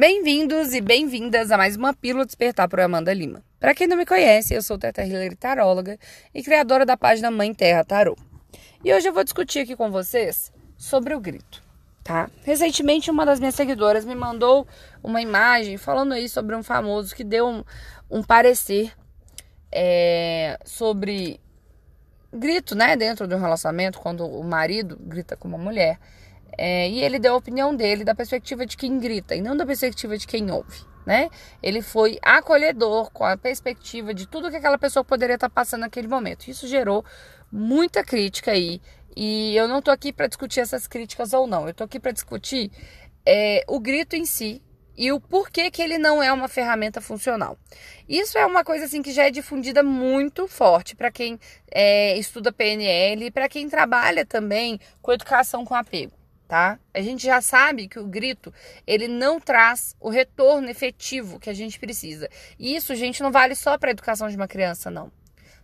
Bem-vindos e bem-vindas a mais uma Pílula Despertar por Amanda Lima. Para quem não me conhece, eu sou Teta Hillary Taróloga e criadora da página Mãe Terra Tarô. E hoje eu vou discutir aqui com vocês sobre o grito, tá? Recentemente uma das minhas seguidoras me mandou uma imagem falando aí sobre um famoso que deu um, um parecer é, sobre grito, né, dentro de um relacionamento, quando o marido grita com uma mulher. É, e ele deu a opinião dele da perspectiva de quem grita e não da perspectiva de quem ouve, né? Ele foi acolhedor com a perspectiva de tudo que aquela pessoa poderia estar passando naquele momento. Isso gerou muita crítica aí. E eu não tô aqui para discutir essas críticas ou não. Eu tô aqui para discutir é, o grito em si, e o porquê que ele não é uma ferramenta funcional. Isso é uma coisa assim que já é difundida muito forte para quem é, estuda PNL e para quem trabalha também com educação com apego. Tá? A gente já sabe que o grito ele não traz o retorno efetivo que a gente precisa. E isso, gente, não vale só para a educação de uma criança, não.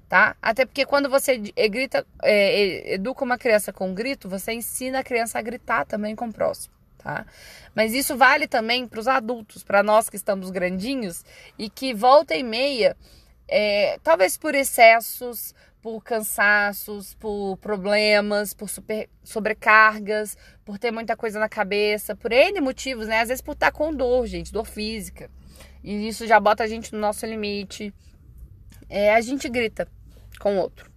Tá? Até porque quando você grita, é, educa uma criança com grito, você ensina a criança a gritar também com o próximo tá? Mas isso vale também para os adultos, para nós que estamos grandinhos e que volta e meia, é, talvez por excessos, por cansaços, por problemas, por super, sobrecargas, por ter muita coisa na cabeça, por N motivos, né? Às vezes por estar com dor, gente, dor física. E isso já bota a gente no nosso limite. É, a gente grita com o outro.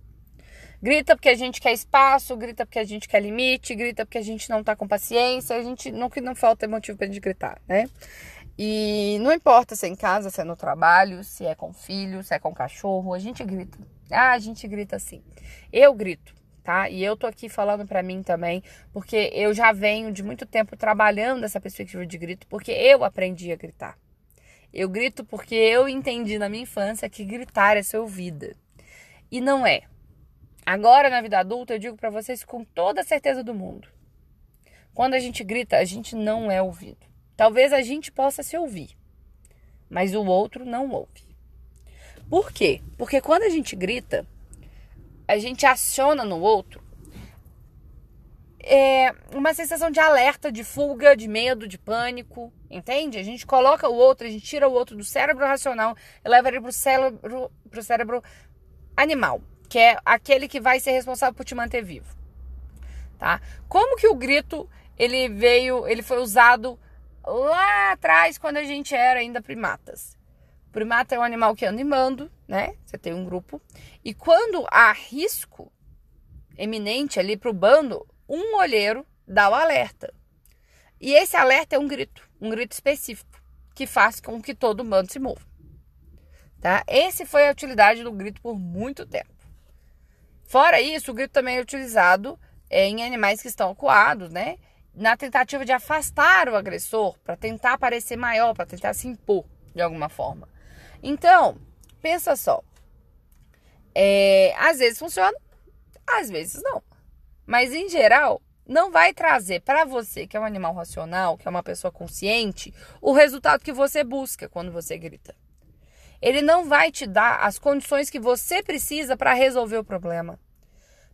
Grita porque a gente quer espaço, grita porque a gente quer limite, grita porque a gente não tá com paciência, a gente não que não falta motivo pra gente gritar, né? E não importa se é em casa, se é no trabalho, se é com filho, se é com cachorro, a gente grita. Ah, a gente grita assim. Eu grito, tá? E eu tô aqui falando para mim também, porque eu já venho de muito tempo trabalhando essa perspectiva de grito, porque eu aprendi a gritar. Eu grito porque eu entendi na minha infância que gritar é ser ouvida. E não é. Agora, na vida adulta, eu digo para vocês com toda a certeza do mundo. Quando a gente grita, a gente não é ouvido. Talvez a gente possa se ouvir, mas o outro não ouve. Por quê? Porque quando a gente grita, a gente aciona no outro é uma sensação de alerta, de fuga, de medo, de pânico, entende? A gente coloca o outro, a gente tira o outro do cérebro racional e leva ele pro cérebro, cérebro animal que é aquele que vai ser responsável por te manter vivo, tá? Como que o grito ele veio, ele foi usado lá atrás quando a gente era ainda primatas? O primata é um animal que anda em bando, né? Você tem um grupo e quando há risco eminente ali para o bando, um olheiro dá o alerta. E esse alerta é um grito, um grito específico que faz com que todo o bando se mova. Tá? Esse foi a utilidade do grito por muito tempo. Fora isso, o grito também é utilizado é, em animais que estão acuados, né? Na tentativa de afastar o agressor, para tentar parecer maior, para tentar se impor de alguma forma. Então, pensa só. É, às vezes funciona, às vezes não. Mas em geral, não vai trazer para você, que é um animal racional, que é uma pessoa consciente, o resultado que você busca quando você grita. Ele não vai te dar as condições que você precisa para resolver o problema.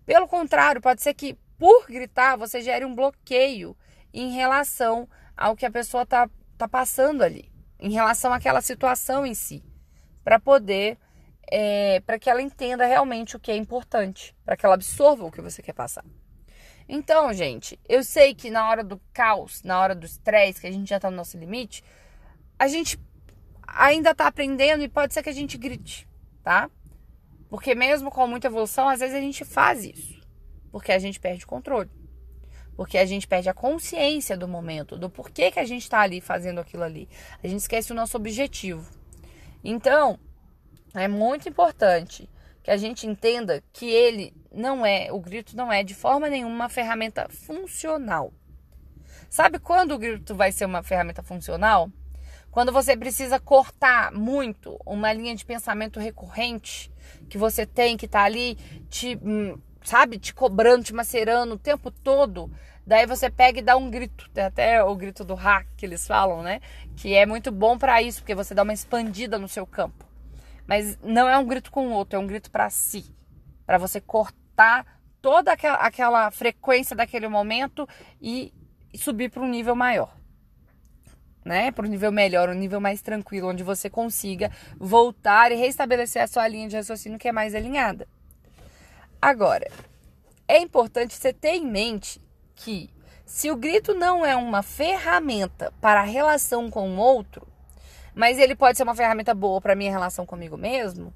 Pelo contrário, pode ser que por gritar você gere um bloqueio em relação ao que a pessoa está tá passando ali, em relação àquela situação em si, para poder, é, para que ela entenda realmente o que é importante, para que ela absorva o que você quer passar. Então, gente, eu sei que na hora do caos, na hora do estresse, que a gente já está no nosso limite, a gente ainda está aprendendo e pode ser que a gente grite, tá? Porque mesmo com muita evolução, às vezes a gente faz isso. Porque a gente perde o controle. Porque a gente perde a consciência do momento, do porquê que a gente está ali fazendo aquilo ali. A gente esquece o nosso objetivo. Então, é muito importante que a gente entenda que ele não é, o grito não é de forma nenhuma uma ferramenta funcional. Sabe quando o grito vai ser uma ferramenta funcional? Quando você precisa cortar muito uma linha de pensamento recorrente que você tem, que tá ali te, hum, sabe, te cobrando, te macerando o tempo todo, daí você pega e dá um grito, tem até o grito do hack que eles falam, né? Que é muito bom para isso, porque você dá uma expandida no seu campo. Mas não é um grito com o outro, é um grito para si, para você cortar toda aquela, aquela frequência daquele momento e subir para um nível maior. né, para um nível melhor, um nível mais tranquilo, onde você consiga voltar e restabelecer a sua linha de raciocínio que é mais alinhada. Agora, é importante você ter em mente que se o grito não é uma ferramenta para a relação com o outro, mas ele pode ser uma ferramenta boa para minha relação comigo mesmo,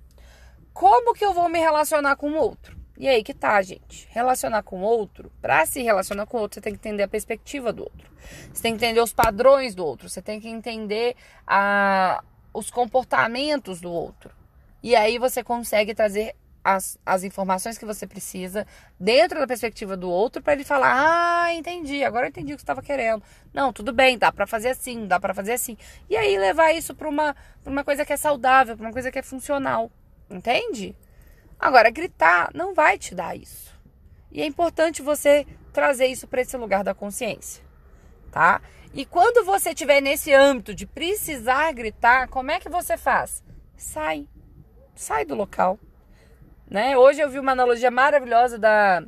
como que eu vou me relacionar com o outro? E aí que tá, gente. Relacionar com o outro, para se relacionar com o outro, você tem que entender a perspectiva do outro. Você tem que entender os padrões do outro, você tem que entender a, os comportamentos do outro. E aí você consegue trazer as, as informações que você precisa dentro da perspectiva do outro para ele falar: "Ah, entendi, agora eu entendi o que estava querendo". Não, tudo bem, dá para fazer assim, dá para fazer assim. E aí levar isso para uma uma coisa que é saudável, para uma coisa que é funcional. Entende? Agora, gritar não vai te dar isso. E é importante você trazer isso para esse lugar da consciência, tá? E quando você estiver nesse âmbito de precisar gritar, como é que você faz? Sai. Sai do local. Né? Hoje eu vi uma analogia maravilhosa da,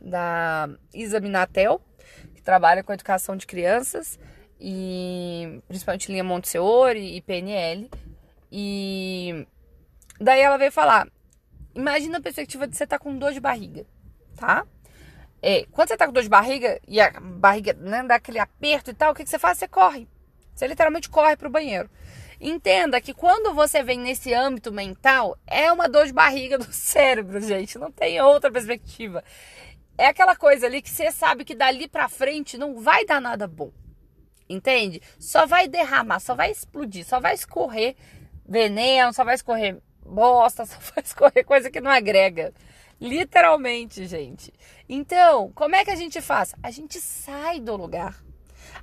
da Isa Minatel, que trabalha com educação de crianças, e principalmente linha Montessori e PNL. E daí ela veio falar: imagina a perspectiva de você estar tá com dor de barriga, tá? É, quando você tá com dor de barriga e a barriga né, dá aquele aperto e tal, o que, que você faz? Você corre. Você literalmente corre pro banheiro. Entenda que quando você vem nesse âmbito mental, é uma dor de barriga do cérebro, gente. Não tem outra perspectiva. É aquela coisa ali que você sabe que dali pra frente não vai dar nada bom. Entende? Só vai derramar, só vai explodir, só vai escorrer veneno, só vai escorrer bosta, só vai escorrer coisa que não agrega. Literalmente, gente. Então, como é que a gente faz? A gente sai do lugar.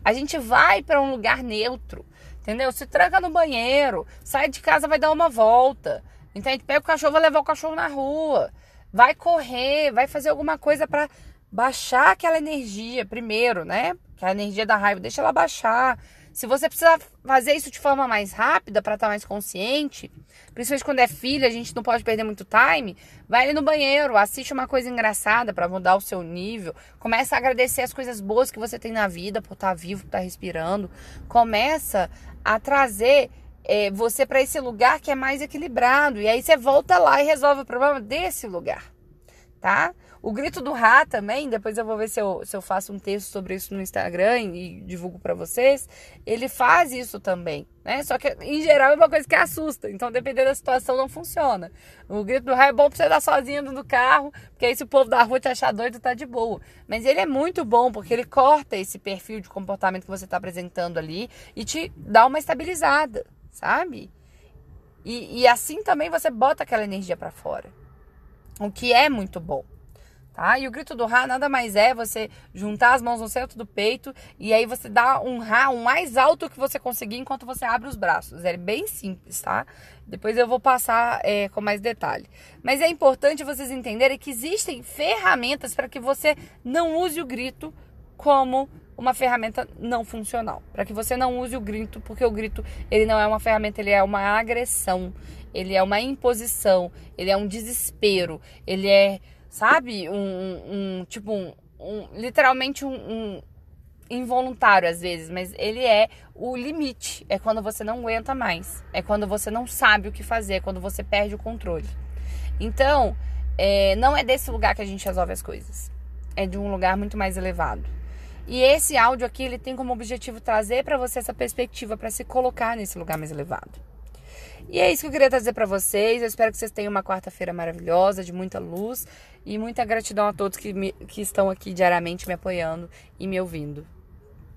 A gente vai para um lugar neutro. Entendeu? Se tranca no banheiro, sai de casa, vai dar uma volta. Entende? Pega o cachorro, vai levar o cachorro na rua. Vai correr, vai fazer alguma coisa para baixar aquela energia primeiro, né? Que a energia da raiva, deixa ela baixar. Se você precisa fazer isso de forma mais rápida para estar tá mais consciente, principalmente quando é filha, a gente não pode perder muito time, vai ali no banheiro, assiste uma coisa engraçada para mudar o seu nível, começa a agradecer as coisas boas que você tem na vida por estar tá vivo, por estar tá respirando, começa a trazer é, você para esse lugar que é mais equilibrado e aí você volta lá e resolve o problema desse lugar, tá? O grito do Rá também, depois eu vou ver se eu, se eu faço um texto sobre isso no Instagram e divulgo para vocês. Ele faz isso também, né? Só que em geral é uma coisa que assusta, então dependendo da situação não funciona. O grito do Rá é bom pra você dar sozinho no carro, porque aí se o povo da rua te achar doido, tá de boa. Mas ele é muito bom porque ele corta esse perfil de comportamento que você tá apresentando ali e te dá uma estabilizada, sabe? E, e assim também você bota aquela energia para fora. O que é muito bom tá? E o grito do Rá nada mais é você juntar as mãos no centro do peito e aí você dá um Rá o mais alto que você conseguir enquanto você abre os braços. É bem simples, tá? Depois eu vou passar é, com mais detalhe. Mas é importante vocês entenderem que existem ferramentas para que você não use o grito como uma ferramenta não funcional. Para que você não use o grito, porque o grito ele não é uma ferramenta, ele é uma agressão, ele é uma imposição, ele é um desespero, ele é sabe? Um, um tipo, um, um literalmente um, um, involuntário às vezes, mas ele é o limite. É quando você não aguenta mais. É quando você não sabe o que fazer, é quando você perde o controle. Então, é, não é desse lugar que a gente resolve as coisas. É de um lugar muito mais elevado. E esse áudio aqui, ele tem como objetivo trazer para você essa perspectiva para se colocar nesse lugar mais elevado. E é isso que eu queria trazer para vocês. Eu espero que vocês tenham uma quarta-feira maravilhosa, de muita luz. E muita gratidão a todos que, me, que estão aqui diariamente me apoiando e me ouvindo.